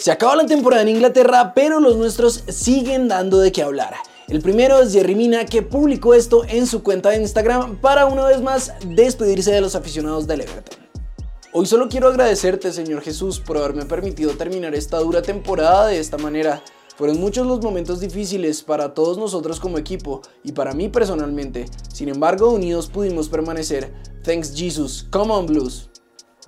Se acaba la temporada en Inglaterra, pero los nuestros siguen dando de qué hablar. El primero es Jerry Mina, que publicó esto en su cuenta de Instagram para una vez más despedirse de los aficionados del Everton. Hoy solo quiero agradecerte, Señor Jesús, por haberme permitido terminar esta dura temporada de esta manera. Fueron muchos los momentos difíciles para todos nosotros como equipo y para mí personalmente. Sin embargo, unidos pudimos permanecer. Thanks Jesus. Come on Blues.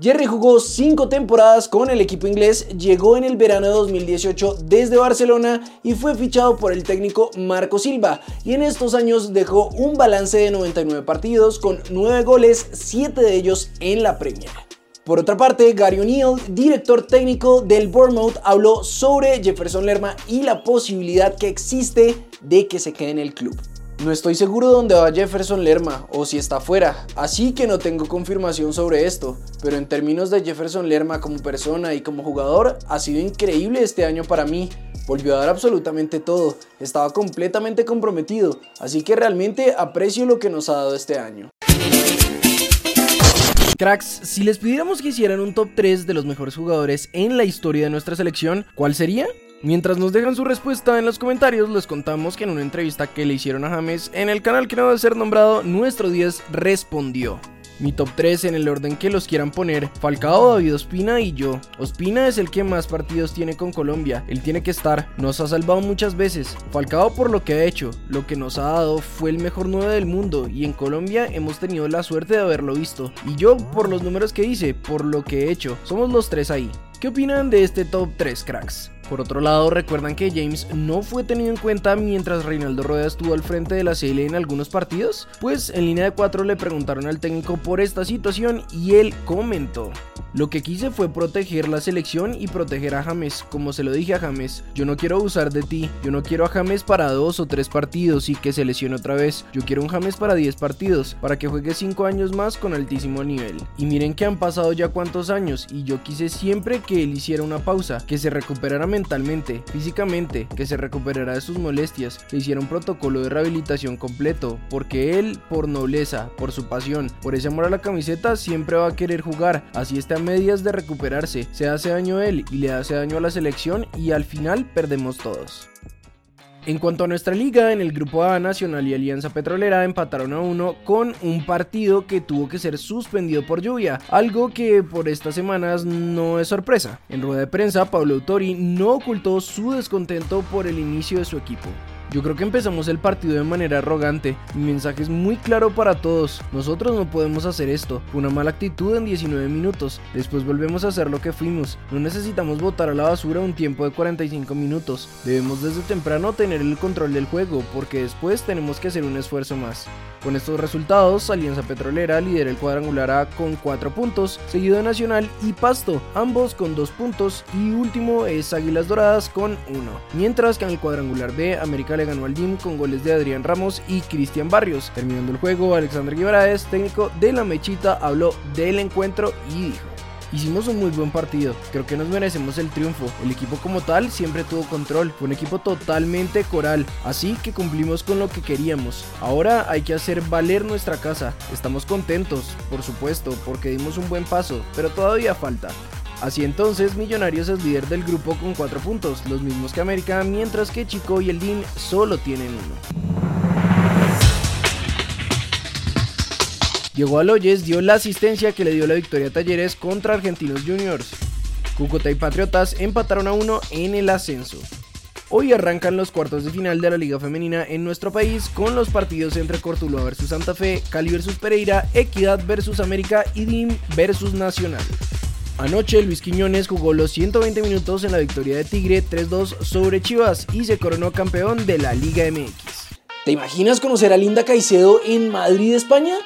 Jerry jugó 5 temporadas con el equipo inglés, llegó en el verano de 2018 desde Barcelona y fue fichado por el técnico Marco Silva y en estos años dejó un balance de 99 partidos con 9 goles, 7 de ellos en la Premier. Por otra parte, Gary O'Neill, director técnico del Bournemouth, habló sobre Jefferson Lerma y la posibilidad que existe de que se quede en el club. No estoy seguro de dónde va Jefferson Lerma o si está fuera, así que no tengo confirmación sobre esto, pero en términos de Jefferson Lerma como persona y como jugador, ha sido increíble este año para mí. Volvió a dar absolutamente todo, estaba completamente comprometido, así que realmente aprecio lo que nos ha dado este año. Cracks, si les pidiéramos que hicieran un top 3 de los mejores jugadores en la historia de nuestra selección, ¿cuál sería? Mientras nos dejan su respuesta en los comentarios, les contamos que en una entrevista que le hicieron a James en el canal que no va a ser nombrado, nuestro 10 respondió. Mi top 3 en el orden que los quieran poner, Falcao, David Ospina y yo. Ospina es el que más partidos tiene con Colombia, él tiene que estar, nos ha salvado muchas veces. Falcao por lo que ha hecho, lo que nos ha dado fue el mejor 9 del mundo y en Colombia hemos tenido la suerte de haberlo visto. Y yo por los números que hice, por lo que he hecho, somos los tres ahí. ¿Qué opinan de este top 3 cracks? Por otro lado, recuerdan que James no fue tenido en cuenta mientras Reinaldo Rueda estuvo al frente de la CL en algunos partidos. Pues en línea de 4 le preguntaron al técnico por esta situación y él comentó. Lo que quise fue proteger la selección y proteger a James, como se lo dije a James. Yo no quiero usar de ti, yo no quiero a James para dos o tres partidos y que se lesione otra vez. Yo quiero un James para 10 partidos, para que juegue 5 años más con altísimo nivel. Y miren que han pasado ya cuántos años y yo quise siempre que él hiciera una pausa, que se recuperara mentalmente, físicamente, que se recuperara de sus molestias, que hiciera un protocolo de rehabilitación completo, porque él, por nobleza, por su pasión, por ese amor a la camiseta, siempre va a querer jugar, así está medias de recuperarse, se hace daño a él y le hace daño a la selección y al final perdemos todos. En cuanto a nuestra liga, en el grupo A, Nacional y Alianza Petrolera empataron a uno con un partido que tuvo que ser suspendido por lluvia, algo que por estas semanas no es sorpresa. En rueda de prensa, Pablo Autori no ocultó su descontento por el inicio de su equipo. Yo creo que empezamos el partido de manera arrogante. Mi mensaje es muy claro para todos. Nosotros no podemos hacer esto. Una mala actitud en 19 minutos. Después volvemos a hacer lo que fuimos. No necesitamos botar a la basura un tiempo de 45 minutos. Debemos desde temprano tener el control del juego porque después tenemos que hacer un esfuerzo más. Con estos resultados, Alianza Petrolera lidera el cuadrangular A con 4 puntos, seguido de Nacional y Pasto, ambos con 2 puntos y último es Águilas Doradas con 1. Mientras que en el cuadrangular B, América ganó al DIM con goles de Adrián Ramos y Cristian Barrios. Terminando el juego, Alexander Guimaraes, técnico de la Mechita, habló del encuentro y dijo. Hicimos un muy buen partido, creo que nos merecemos el triunfo. El equipo como tal siempre tuvo control, fue un equipo totalmente coral, así que cumplimos con lo que queríamos. Ahora hay que hacer valer nuestra casa. Estamos contentos, por supuesto, porque dimos un buen paso, pero todavía falta. Así entonces, Millonarios es líder del grupo con 4 puntos, los mismos que América, mientras que Chico y el DIN solo tienen uno. Diego Aloyes dio la asistencia que le dio la victoria a Talleres contra Argentinos Juniors. Cúcuta y Patriotas empataron a uno en el ascenso. Hoy arrancan los cuartos de final de la Liga Femenina en nuestro país con los partidos entre Cortuluá vs Santa Fe, Cali vs Pereira, Equidad vs América y DIM vs Nacional. Anoche Luis Quiñones jugó los 120 minutos en la victoria de Tigre 3-2 sobre Chivas y se coronó campeón de la Liga MX. ¿Te imaginas conocer a Linda Caicedo en Madrid, España?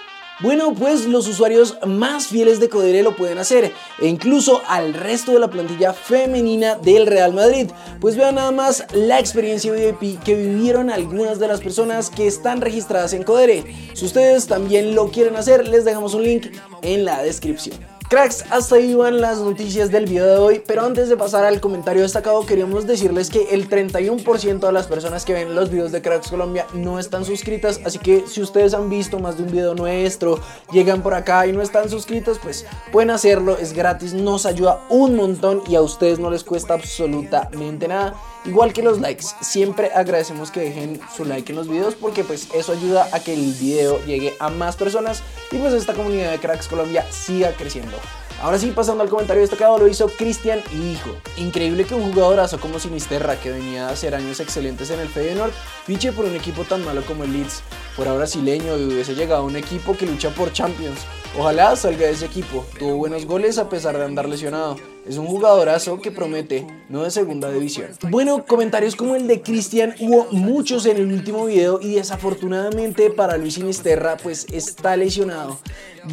Bueno, pues los usuarios más fieles de Codere lo pueden hacer, e incluso al resto de la plantilla femenina del Real Madrid. Pues vean nada más la experiencia VIP que vivieron algunas de las personas que están registradas en Codere. Si ustedes también lo quieren hacer, les dejamos un link en la descripción. Cracks, hasta ahí van las noticias del video de hoy, pero antes de pasar al comentario destacado queríamos decirles que el 31% de las personas que ven los videos de Cracks Colombia no están suscritas, así que si ustedes han visto más de un video nuestro, llegan por acá y no están suscritos, pues pueden hacerlo, es gratis, nos ayuda un montón y a ustedes no les cuesta absolutamente nada. Igual que los likes, siempre agradecemos que dejen su like en los videos porque pues eso ayuda a que el video llegue a más personas y pues esta comunidad de Cracks Colombia siga creciendo. Ahora sí, pasando al comentario destacado, lo hizo Cristian Hijo. Increíble que un jugadorazo como Sinisterra, que venía a hacer años excelentes en el Feyenoord, fiche por un equipo tan malo como el Leeds. Fuera brasileño y hubiese llegado a un equipo que lucha por Champions. Ojalá salga de ese equipo. Tuvo buenos goles a pesar de andar lesionado. Es un jugadorazo que promete, no de segunda división. Bueno, comentarios como el de Cristian hubo muchos en el último video y desafortunadamente para Luis Sinisterra pues está lesionado.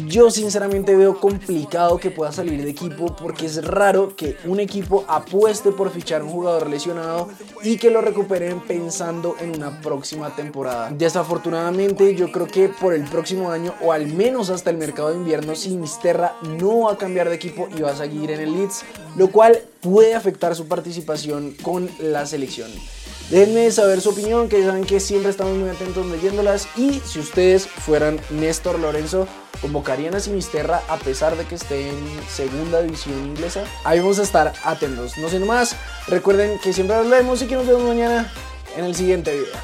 Yo sinceramente veo complicado que pueda salir de equipo porque es raro que un equipo apueste por fichar un jugador lesionado y que lo recuperen pensando en una próxima temporada. Desafortunadamente yo creo que por el próximo año o al menos hasta el mercado de invierno Sinisterra no va a cambiar de equipo y va a seguir en el Leeds lo cual puede afectar su participación con la selección. Déjenme saber su opinión, que saben que siempre estamos muy atentos leyéndolas. Y si ustedes fueran Néstor Lorenzo, convocarían a Sinisterra a pesar de que esté en segunda división inglesa. Ahí vamos a estar atentos. No siendo más, recuerden que siempre los vemos y que nos vemos mañana en el siguiente video.